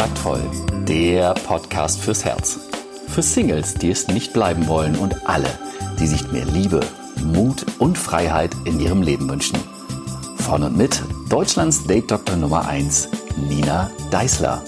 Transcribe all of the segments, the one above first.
Taktvoll, der Podcast fürs Herz. Für Singles, die es nicht bleiben wollen und alle, die sich mehr Liebe, Mut und Freiheit in ihrem Leben wünschen. Von und mit Deutschlands Date Doktor Nummer 1, Nina Deißler.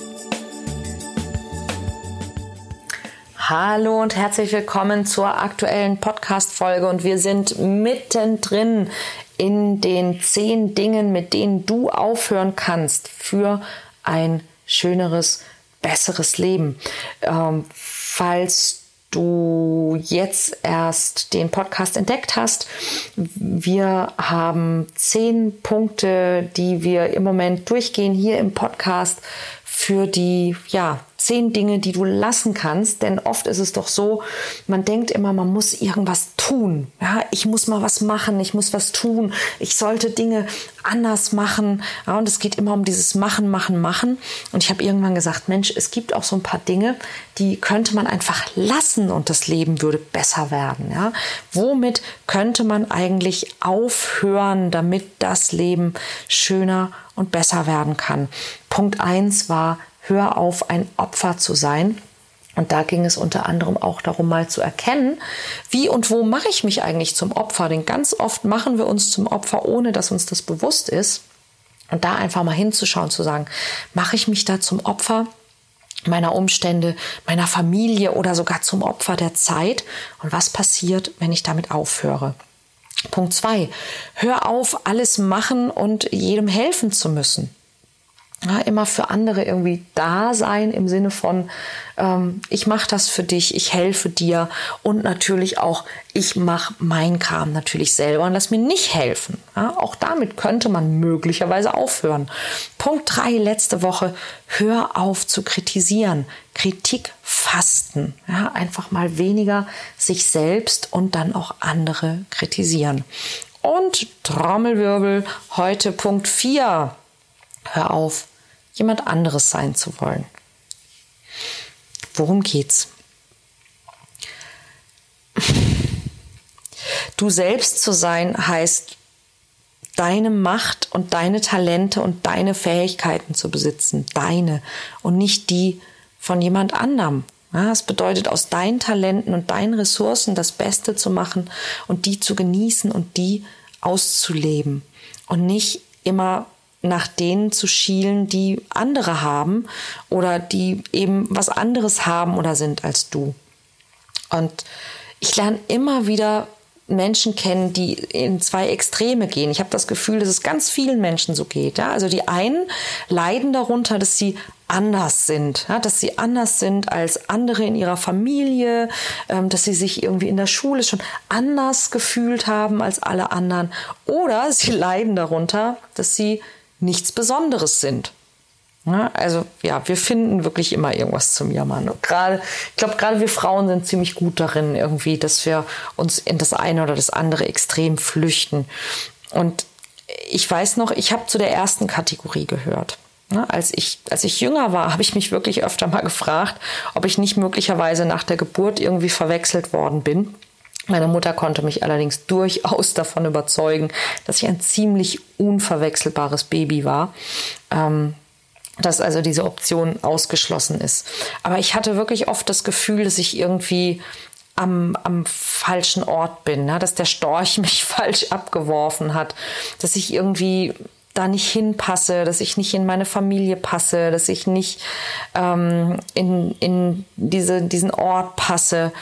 Hallo und herzlich willkommen zur aktuellen Podcast-Folge und wir sind mittendrin in den zehn Dingen, mit denen du aufhören kannst für ein schöneres, besseres Leben. Ähm, falls du jetzt erst den Podcast entdeckt hast, wir haben zehn Punkte, die wir im Moment durchgehen hier im Podcast für die, ja, zehn Dinge, die du lassen kannst. Denn oft ist es doch so, man denkt immer, man muss irgendwas tun. Ja, ich muss mal was machen, ich muss was tun, ich sollte Dinge anders machen. Ja, und es geht immer um dieses Machen, Machen, Machen. Und ich habe irgendwann gesagt, Mensch, es gibt auch so ein paar Dinge, die könnte man einfach lassen und das Leben würde besser werden. Ja, womit könnte man eigentlich aufhören, damit das Leben schöner und besser werden kann? Punkt eins war hör auf, ein Opfer zu sein. Und da ging es unter anderem auch darum, mal zu erkennen, wie und wo mache ich mich eigentlich zum Opfer. Denn ganz oft machen wir uns zum Opfer, ohne dass uns das bewusst ist. Und da einfach mal hinzuschauen, zu sagen, mache ich mich da zum Opfer meiner Umstände, meiner Familie oder sogar zum Opfer der Zeit? Und was passiert, wenn ich damit aufhöre? Punkt zwei: Hör auf, alles machen und jedem helfen zu müssen ja, immer für andere irgendwie da sein im Sinne von, ähm, ich mache das für dich, ich helfe dir und natürlich auch, ich mache mein Kram natürlich selber und lass mir nicht helfen. Ja, auch damit könnte man möglicherweise aufhören. Punkt drei letzte Woche, hör auf zu kritisieren. Kritik fasten. Ja, einfach mal weniger sich selbst und dann auch andere kritisieren. Und Trommelwirbel, heute Punkt vier Hör auf, jemand anderes sein zu wollen. Worum geht's? Du selbst zu sein heißt, deine Macht und deine Talente und deine Fähigkeiten zu besitzen. Deine und nicht die von jemand anderem. Es bedeutet, aus deinen Talenten und deinen Ressourcen das Beste zu machen und die zu genießen und die auszuleben und nicht immer nach denen zu schielen, die andere haben oder die eben was anderes haben oder sind als du. Und ich lerne immer wieder Menschen kennen, die in zwei Extreme gehen. Ich habe das Gefühl, dass es ganz vielen Menschen so geht. Ja? Also die einen leiden darunter, dass sie anders sind, ja? dass sie anders sind als andere in ihrer Familie, ähm, dass sie sich irgendwie in der Schule schon anders gefühlt haben als alle anderen. Oder sie leiden darunter, dass sie nichts Besonderes sind. Ja, also ja, wir finden wirklich immer irgendwas zum Jammern. Und gerade, ich glaube, gerade wir Frauen sind ziemlich gut darin, irgendwie, dass wir uns in das eine oder das andere extrem flüchten. Und ich weiß noch, ich habe zu der ersten Kategorie gehört. Als, ich, als ich jünger war, habe ich mich wirklich öfter mal gefragt, ob ich nicht möglicherweise nach der Geburt irgendwie verwechselt worden bin meine Mutter konnte mich allerdings durchaus davon überzeugen, dass ich ein ziemlich unverwechselbares Baby war. Ähm, dass also diese Option ausgeschlossen ist. Aber ich hatte wirklich oft das Gefühl, dass ich irgendwie am, am falschen Ort bin, ne? dass der Storch mich falsch abgeworfen hat, dass ich irgendwie da nicht hinpasse, dass ich nicht in meine Familie passe, dass ich nicht ähm, in, in diese, diesen Ort passe.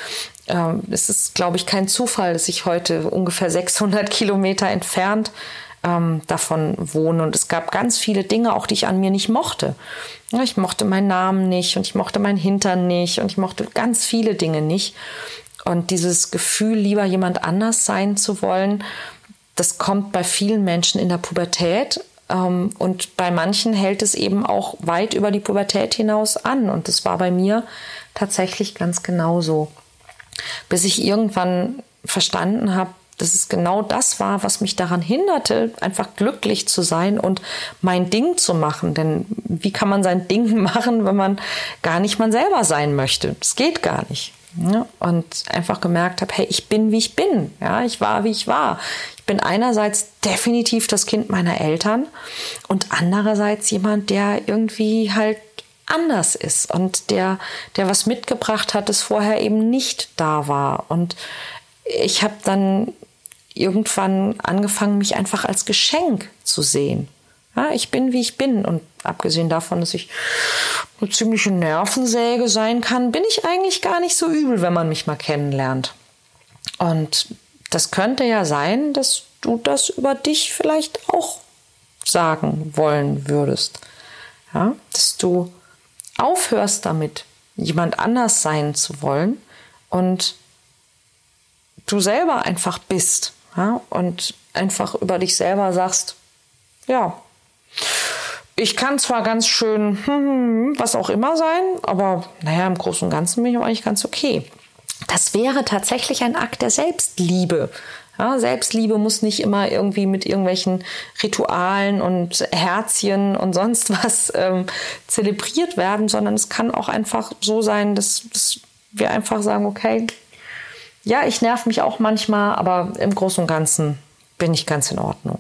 Ähm, es ist, glaube ich, kein Zufall, dass ich heute ungefähr 600 Kilometer entfernt ähm, davon wohne. Und es gab ganz viele Dinge, auch die ich an mir nicht mochte. Ja, ich mochte meinen Namen nicht und ich mochte meinen Hintern nicht und ich mochte ganz viele Dinge nicht. Und dieses Gefühl, lieber jemand anders sein zu wollen, das kommt bei vielen Menschen in der Pubertät. Ähm, und bei manchen hält es eben auch weit über die Pubertät hinaus an. Und das war bei mir tatsächlich ganz genauso bis ich irgendwann verstanden habe, dass es genau das war, was mich daran hinderte, einfach glücklich zu sein und mein Ding zu machen. Denn wie kann man sein Ding machen, wenn man gar nicht man selber sein möchte? Das geht gar nicht. Ja, und einfach gemerkt habe, hey, ich bin wie ich bin. Ja, ich war wie ich war. Ich bin einerseits definitiv das Kind meiner Eltern und andererseits jemand, der irgendwie halt anders ist und der, der was mitgebracht hat, das vorher eben nicht da war. Und ich habe dann irgendwann angefangen, mich einfach als Geschenk zu sehen. Ja, ich bin, wie ich bin. Und abgesehen davon, dass ich eine ziemliche Nervensäge sein kann, bin ich eigentlich gar nicht so übel, wenn man mich mal kennenlernt. Und das könnte ja sein, dass du das über dich vielleicht auch sagen wollen würdest. Ja, dass du aufhörst damit, jemand anders sein zu wollen und du selber einfach bist. Ja, und einfach über dich selber sagst, ja, ich kann zwar ganz schön, was auch immer sein, aber naja, im Großen und Ganzen bin ich eigentlich ganz okay. Das wäre tatsächlich ein Akt der Selbstliebe. Ja, Selbstliebe muss nicht immer irgendwie mit irgendwelchen Ritualen und Herzchen und sonst was ähm, zelebriert werden, sondern es kann auch einfach so sein, dass, dass wir einfach sagen, okay, ja, ich nerv mich auch manchmal, aber im Großen und Ganzen bin ich ganz in Ordnung.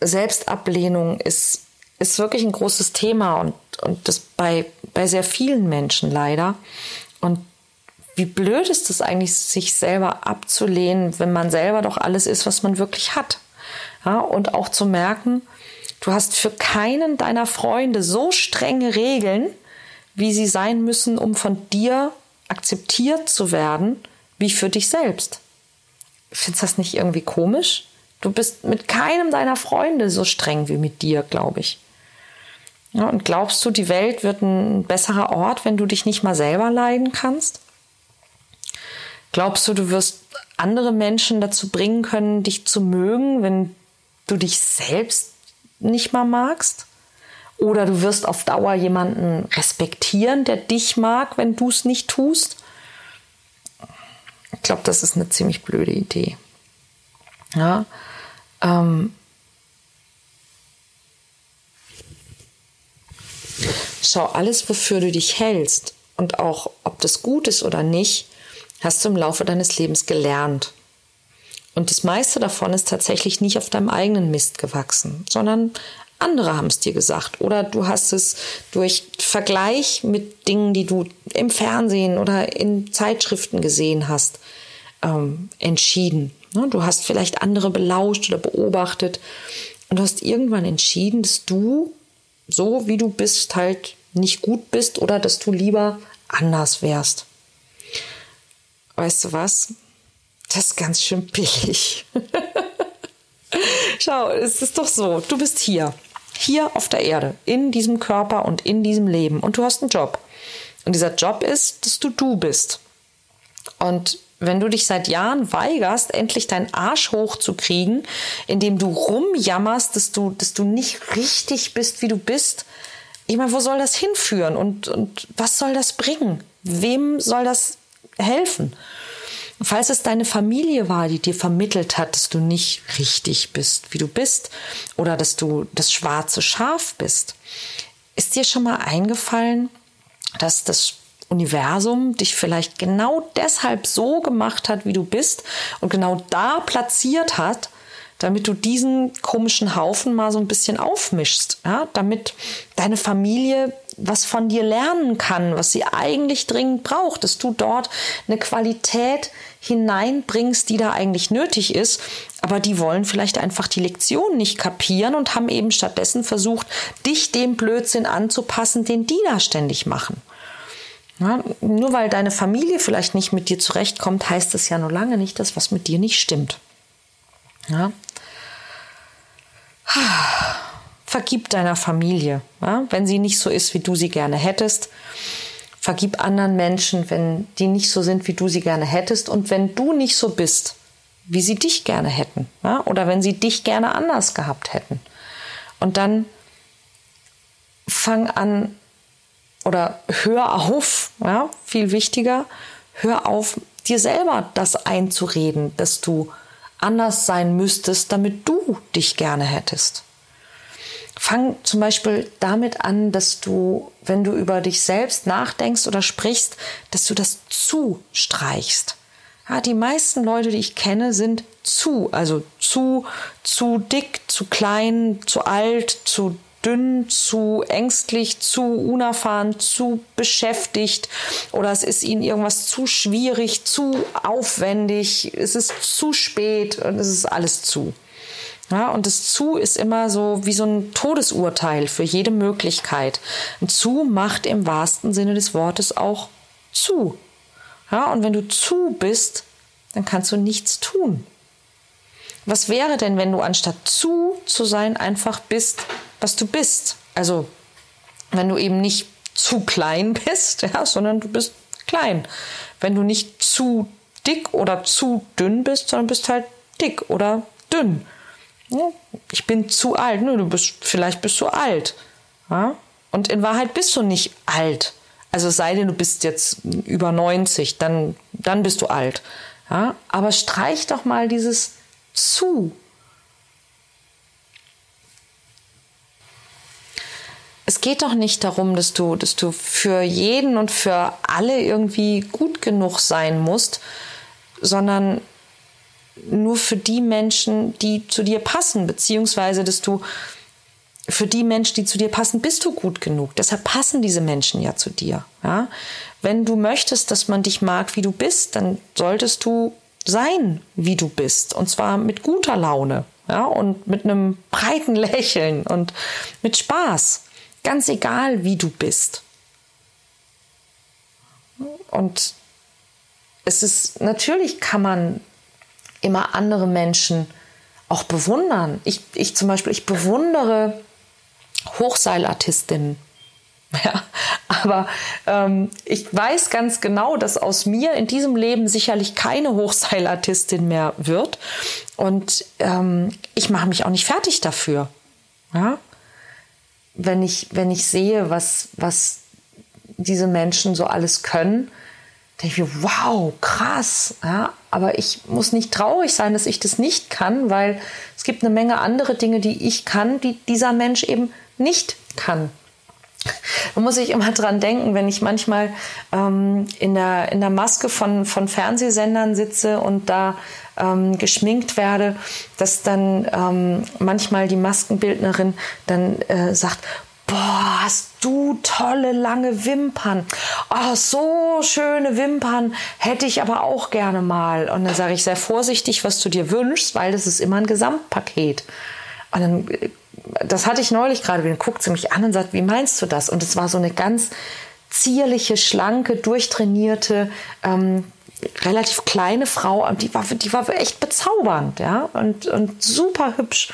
Selbstablehnung ist, ist wirklich ein großes Thema und, und das bei, bei sehr vielen Menschen leider. Und wie blöd ist es eigentlich, sich selber abzulehnen, wenn man selber doch alles ist, was man wirklich hat. Ja, und auch zu merken, du hast für keinen deiner Freunde so strenge Regeln, wie sie sein müssen, um von dir akzeptiert zu werden, wie für dich selbst. Findest du das nicht irgendwie komisch? Du bist mit keinem deiner Freunde so streng wie mit dir, glaube ich. Ja, und glaubst du, die Welt wird ein besserer Ort, wenn du dich nicht mal selber leiden kannst? Glaubst du, du wirst andere Menschen dazu bringen können, dich zu mögen, wenn du dich selbst nicht mal magst? Oder du wirst auf Dauer jemanden respektieren, der dich mag, wenn du es nicht tust? Ich glaube, das ist eine ziemlich blöde Idee. Ja, ähm, schau, alles, wofür du dich hältst und auch, ob das gut ist oder nicht, hast du im Laufe deines Lebens gelernt. Und das meiste davon ist tatsächlich nicht auf deinem eigenen Mist gewachsen, sondern andere haben es dir gesagt. Oder du hast es durch Vergleich mit Dingen, die du im Fernsehen oder in Zeitschriften gesehen hast, ähm, entschieden. Ne, du hast vielleicht andere belauscht oder beobachtet und du hast irgendwann entschieden, dass du so wie du bist halt nicht gut bist oder dass du lieber anders wärst. Weißt du was? Das ist ganz schön billig. Schau, es ist doch so, du bist hier, hier auf der Erde, in diesem Körper und in diesem Leben und du hast einen Job. Und dieser Job ist, dass du du bist. Und wenn du dich seit Jahren weigerst, endlich deinen Arsch hochzukriegen, indem du rumjammerst, dass du, dass du nicht richtig bist, wie du bist, ich meine, wo soll das hinführen und, und was soll das bringen? Wem soll das helfen? Falls es deine Familie war, die dir vermittelt hat, dass du nicht richtig bist, wie du bist, oder dass du das schwarze Schaf bist, ist dir schon mal eingefallen, dass das Universum dich vielleicht genau deshalb so gemacht hat, wie du bist und genau da platziert hat, damit du diesen komischen Haufen mal so ein bisschen aufmischst, ja, damit deine Familie was von dir lernen kann, was sie eigentlich dringend braucht, dass du dort eine Qualität hineinbringst, die da eigentlich nötig ist, aber die wollen vielleicht einfach die Lektion nicht kapieren und haben eben stattdessen versucht, dich dem Blödsinn anzupassen, den die da ständig machen. Ja, nur weil deine Familie vielleicht nicht mit dir zurechtkommt, heißt es ja nur lange nicht, dass was mit dir nicht stimmt. Ja. Vergib deiner Familie, ja, wenn sie nicht so ist, wie du sie gerne hättest. Vergib anderen Menschen, wenn die nicht so sind, wie du sie gerne hättest. Und wenn du nicht so bist, wie sie dich gerne hätten. Ja, oder wenn sie dich gerne anders gehabt hätten. Und dann fang an, oder hör auf, ja, viel wichtiger, hör auf, dir selber das einzureden, dass du anders sein müsstest, damit du dich gerne hättest. Fang zum Beispiel damit an, dass du, wenn du über dich selbst nachdenkst oder sprichst, dass du das zu streichst. Ja, die meisten Leute, die ich kenne, sind zu, also zu, zu dick, zu klein, zu alt, zu dünn, zu ängstlich, zu unerfahren, zu beschäftigt oder es ist ihnen irgendwas zu schwierig, zu aufwendig, es ist zu spät und es ist alles zu. Ja, und das zu ist immer so wie so ein Todesurteil für jede Möglichkeit. Ein zu macht im wahrsten Sinne des Wortes auch zu. Ja, und wenn du zu bist, dann kannst du nichts tun. Was wäre denn, wenn du anstatt zu zu sein einfach bist, was du bist? Also, wenn du eben nicht zu klein bist, ja, sondern du bist klein. Wenn du nicht zu dick oder zu dünn bist, sondern bist halt dick oder dünn. Ich bin zu alt. Ne? Du bist, vielleicht bist du alt. Ja? Und in Wahrheit bist du nicht alt. Also sei denn, du bist jetzt über 90, dann, dann bist du alt. Ja? Aber streich doch mal dieses zu. Es geht doch nicht darum, dass du, dass du für jeden und für alle irgendwie gut genug sein musst, sondern nur für die Menschen, die zu dir passen, beziehungsweise dass du für die Menschen, die zu dir passen, bist du gut genug. Deshalb passen diese Menschen ja zu dir. Ja? Wenn du möchtest, dass man dich mag, wie du bist, dann solltest du sein, wie du bist. Und zwar mit guter Laune. Ja? Und mit einem breiten Lächeln und mit Spaß. Ganz egal, wie du bist. Und es ist, natürlich kann man immer andere Menschen auch bewundern. Ich, ich zum Beispiel, ich bewundere Hochseilartistinnen. Ja, aber ähm, ich weiß ganz genau, dass aus mir in diesem Leben sicherlich keine Hochseilartistin mehr wird. Und ähm, ich mache mich auch nicht fertig dafür. Ja? Wenn, ich, wenn ich sehe, was, was diese Menschen so alles können, denke ich mir, wow, krass. Ja? Aber ich muss nicht traurig sein, dass ich das nicht kann, weil es gibt eine Menge andere Dinge, die ich kann, die dieser Mensch eben nicht kann. Da muss ich immer dran denken, wenn ich manchmal ähm, in, der, in der Maske von, von Fernsehsendern sitze und da ähm, geschminkt werde, dass dann ähm, manchmal die Maskenbildnerin dann äh, sagt, boah, hast du tolle lange Wimpern. Oh, so schöne Wimpern hätte ich aber auch gerne mal. Und dann sage ich, sehr vorsichtig, was du dir wünschst, weil das ist immer ein Gesamtpaket. Und dann äh, das hatte ich neulich gerade, dann guckt sie mich an und sagt, wie meinst du das? Und es war so eine ganz zierliche, schlanke, durchtrainierte, ähm, relativ kleine Frau, die war, die war echt bezaubernd, ja, und, und super hübsch.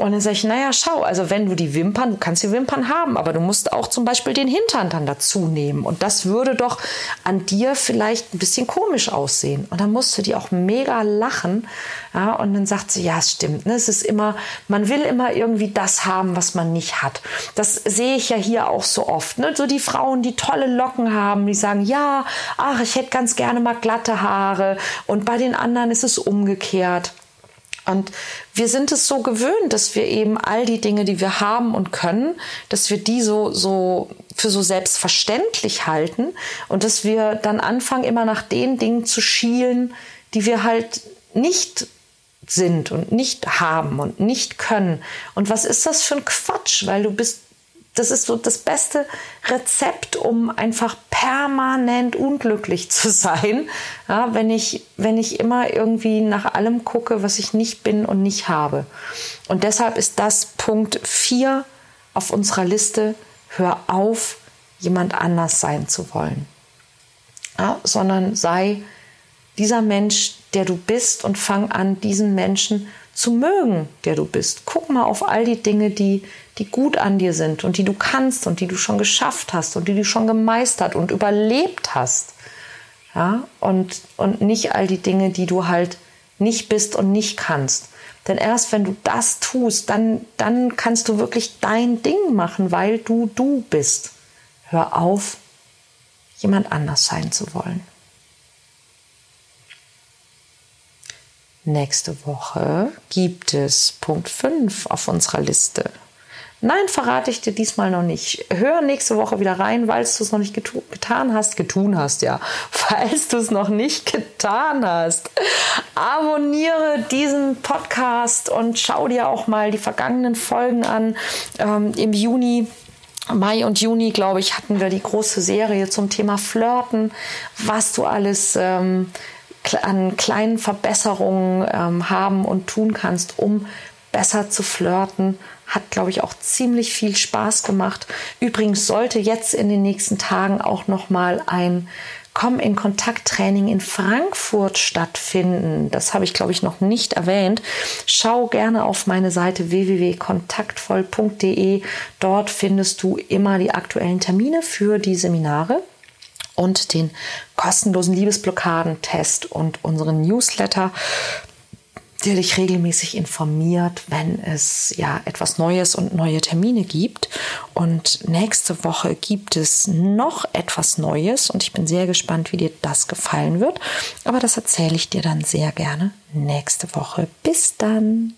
Und dann sage ich, naja, schau, also wenn du die Wimpern, du kannst die Wimpern haben, aber du musst auch zum Beispiel den Hintern dann dazu nehmen. Und das würde doch an dir vielleicht ein bisschen komisch aussehen. Und dann musste die auch mega lachen. Ja, und dann sagt sie, ja, es stimmt. Ne? Es ist immer, man will immer irgendwie das haben, was man nicht hat. Das sehe ich ja hier auch so oft. Ne? So die Frauen, die tolle Locken haben, die sagen, ja, ach, ich hätte ganz gerne mal glatte Haare. Und bei den anderen ist es umgekehrt. Und wir sind es so gewöhnt, dass wir eben all die Dinge, die wir haben und können, dass wir die so, so für so selbstverständlich halten und dass wir dann anfangen, immer nach den Dingen zu schielen, die wir halt nicht sind und nicht haben und nicht können. Und was ist das für ein Quatsch? Weil du bist das ist so das beste Rezept, um einfach permanent unglücklich zu sein, ja, wenn, ich, wenn ich immer irgendwie nach allem gucke, was ich nicht bin und nicht habe. Und deshalb ist das Punkt 4 auf unserer Liste, hör auf, jemand anders sein zu wollen, ja, sondern sei dieser Mensch, der du bist und fang an, diesen Menschen zu mögen, der du bist. Guck mal auf all die Dinge, die, die gut an dir sind und die du kannst und die du schon geschafft hast und die du schon gemeistert und überlebt hast. Ja, und, und nicht all die Dinge, die du halt nicht bist und nicht kannst. Denn erst wenn du das tust, dann, dann kannst du wirklich dein Ding machen, weil du du bist. Hör auf, jemand anders sein zu wollen. Nächste Woche gibt es Punkt 5 auf unserer Liste. Nein, verrate ich dir diesmal noch nicht. Hör nächste Woche wieder rein, weil du es noch nicht getan hast. Getun hast, ja. Falls du es noch nicht getan hast. Abonniere diesen Podcast und schau dir auch mal die vergangenen Folgen an. Ähm, Im Juni Mai und Juni, glaube ich, hatten wir die große Serie zum Thema Flirten, was du alles ähm, an kleinen Verbesserungen ähm, haben und tun kannst, um besser zu flirten. Hat, glaube ich, auch ziemlich viel Spaß gemacht. Übrigens sollte jetzt in den nächsten Tagen auch noch mal ein Komm in Kontakt Training in Frankfurt stattfinden. Das habe ich, glaube ich, noch nicht erwähnt. Schau gerne auf meine Seite www.kontaktvoll.de. Dort findest du immer die aktuellen Termine für die Seminare und den kostenlosen Liebesblockaden-Test und unseren Newsletter der dich regelmäßig informiert, wenn es ja etwas Neues und neue Termine gibt. Und nächste Woche gibt es noch etwas Neues und ich bin sehr gespannt, wie dir das gefallen wird. Aber das erzähle ich dir dann sehr gerne nächste Woche. Bis dann.